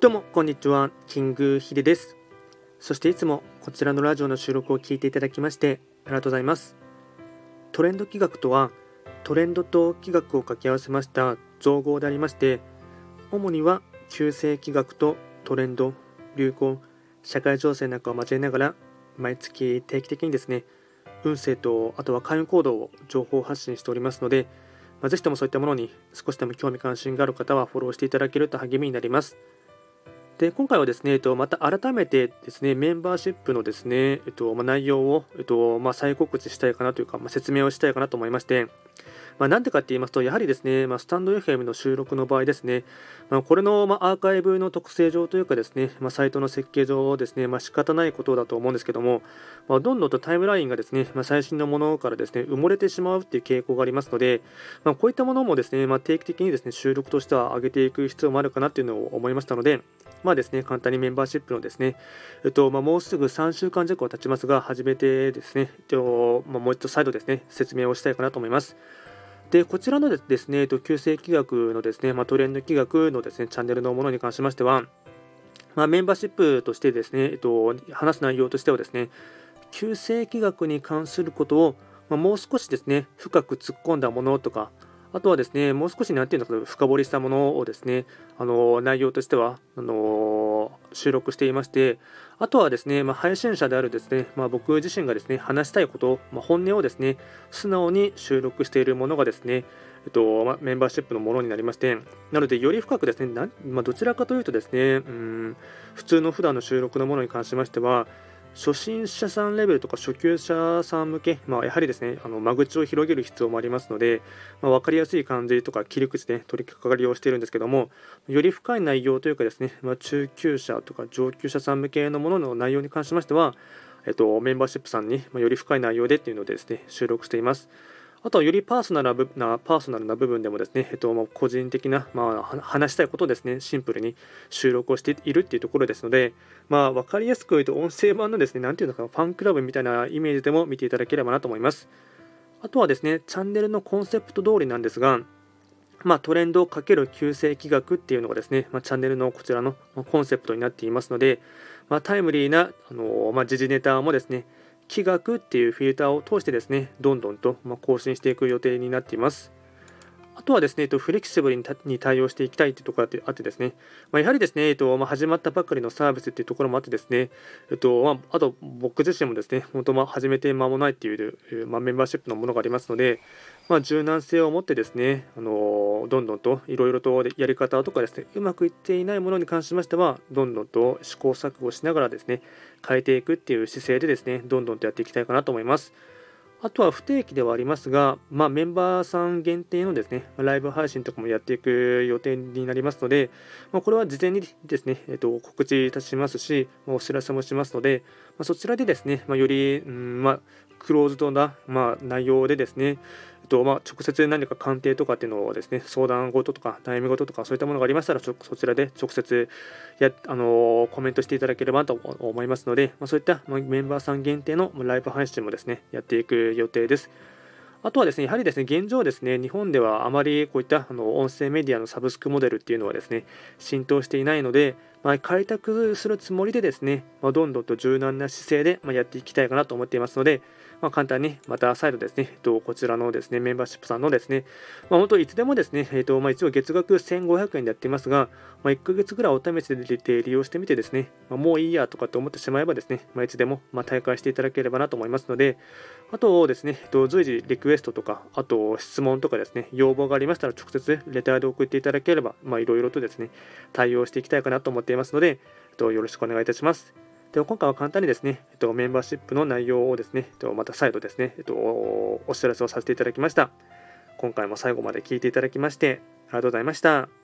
どうも、こんにちは。キングヒデです。そしていつもこちらのラジオの収録を聞いていただきましてありがとうございます。トレンド企画とは、トレンドと企画を掛け合わせました造語でありまして、主には旧世企画とトレンド、流行、社会情勢なんかを交えながら、毎月定期的にですね、運勢とあとは開運行動を情報発信しておりますので、まあ、ぜひともそういったものに少しでも興味関心がある方はフォローしていただけると励みになります。で今回はですね、えっと、また改めてですね、メンバーシップのですね、えっとま、内容を、えっとま、再告知したいかなというか、ま、説明をしたいかなと思いまして、まあ、なんでかって言いますと、やはりですね、まあ、スタンド FM の収録の場合ですね、まあ、これの、まアーカイブの特性上というかですね、まサイトの設計上ですね、まあ、仕方ないことだと思うんですけども、まどんどんとタイムラインがですね、ま最新のものからですね、埋もれてしまうっていう傾向がありますので、まこういったものもですね、ま定期的にですね、収録としては上げていく必要もあるかなっていうのを思いましたので、あですね、簡単にメンバーシップのですね、えっとまあ、もうすぐ3週間弱は経ちますが、始めてですね、えっとまあ、もう一度再度ですね、説明をしたいかなと思います。で、こちらのですね、えっと旧世紀学のですね、まあ、トレンド企画のですね、チャンネルのものに関しましては、まあ、メンバーシップとしてですね、えっと、話す内容としてはですね、旧世紀学に関することを、まあ、もう少しですね、深く突っ込んだものとか、あとはですね、もう少しなんていうのか深掘りしたものをですね、あの内容としてはあの収録していまして、あとはですね、まあ、配信者であるですね、まあ、僕自身がですね、話したいこと、まあ、本音をですね、素直に収録しているものがですね、えっとまメンバーシップのものになりまして、なので、より深くですね、なまどちらかというとですね、うん普通の普段の収録のものに関しましては、初心者さんレベルとか初級者さん向け、まあ、やはりですね、あの間口を広げる必要もありますので、まあ、分かりやすい感じとか切り口で取り掛かりをしているんですけども、より深い内容というかですね、まあ、中級者とか上級者さん向けのものの内容に関しましては、えっと、メンバーシップさんに、より深い内容でっていうのでですね、収録しています。あとはよりパーソナルなパーソナルな部分でもですね、えっとま、個人的な、まあ、話したいことをですね、シンプルに収録をしているっていうところですので、まあ、分かりやすく言うと音声版のですね、なんていうのかな、ファンクラブみたいなイメージでも見ていただければなと思います。あとはですね、チャンネルのコンセプト通りなんですが、まあ、トレンドをかける旧世紀学っていうのがですね、まあ、チャンネルのこちらのコンセプトになっていますので、まあ、タイムリーな、あのま時事ネタもですね、気学っていうフィルターを通してですね、どんどんと更新していく予定になっています。あとはですね、フレキシブルに対応していきたいというところがあってですね、ま、やはりですね、えっとまあ、始まったばかりのサービスというところもあってですね、えっとあ、と僕自身もですね、本当始めて間もないっていう、ま、メンバーシップのものがありますので、ま、柔軟性を持ってですね、あのどんどんといろいろとやり方とかですね、うまくいっていないものに関しましては、どんどんと試行錯誤しながらですね、変えていくっていう姿勢でですね、どんどんとやっていきたいかなと思います。あとは不定期ではありますが、まあ、メンバーさん限定のですね、ライブ配信とかもやっていく予定になりますので、まあ、これは事前にですね、えっと、告知いたしますし、お知らせもしますので、ま、そちらでですね、ま、より、うんま、クローズドな、ま、内容でですね、とまあ、直接何か鑑定とかっていうのをですね相談事とか悩み事とかそういったものがありましたらそちらで直接やあのコメントしていただければと思いますので、まあ、そういったメンバーさん限定のライブ配信もですねやっていく予定です。あとはですね、やはりですね、現状ですね、日本ではあまりこういったあの音声メディアのサブスクモデルっていうのはですね、浸透していないので、まあ、開拓するつもりでですね、まあ、どんどんと柔軟な姿勢で、やっていきたいかなと思っていますので、まあ、簡単にまた再度ですね、えっと、こちらのですね、メンバーシップさんのですね、まあ、本当いつでもですね、えっと、まあ、一応月額1500円でやっていますが、まあ、1ヶ月ぐらいお試しで利用してみてですね、まあ、もういいやとかって思ってしまえばですね、まあ、いつでもま大会していただければなと思いますので、あとですね、えっと、随時リクエストとか、あと質問とかですね、要望がありましたら直接レターで送っていただければ、いろいろとですね、対応していきたいかなと思ってっていますので、えっと、よろしくお願いいたします。で今回は簡単にですね、えっと、メンバーシップの内容をですね、えっと、また再度ですね、えっと、お知らせをさせていただきました。今回も最後まで聞いていただきまして、ありがとうございました。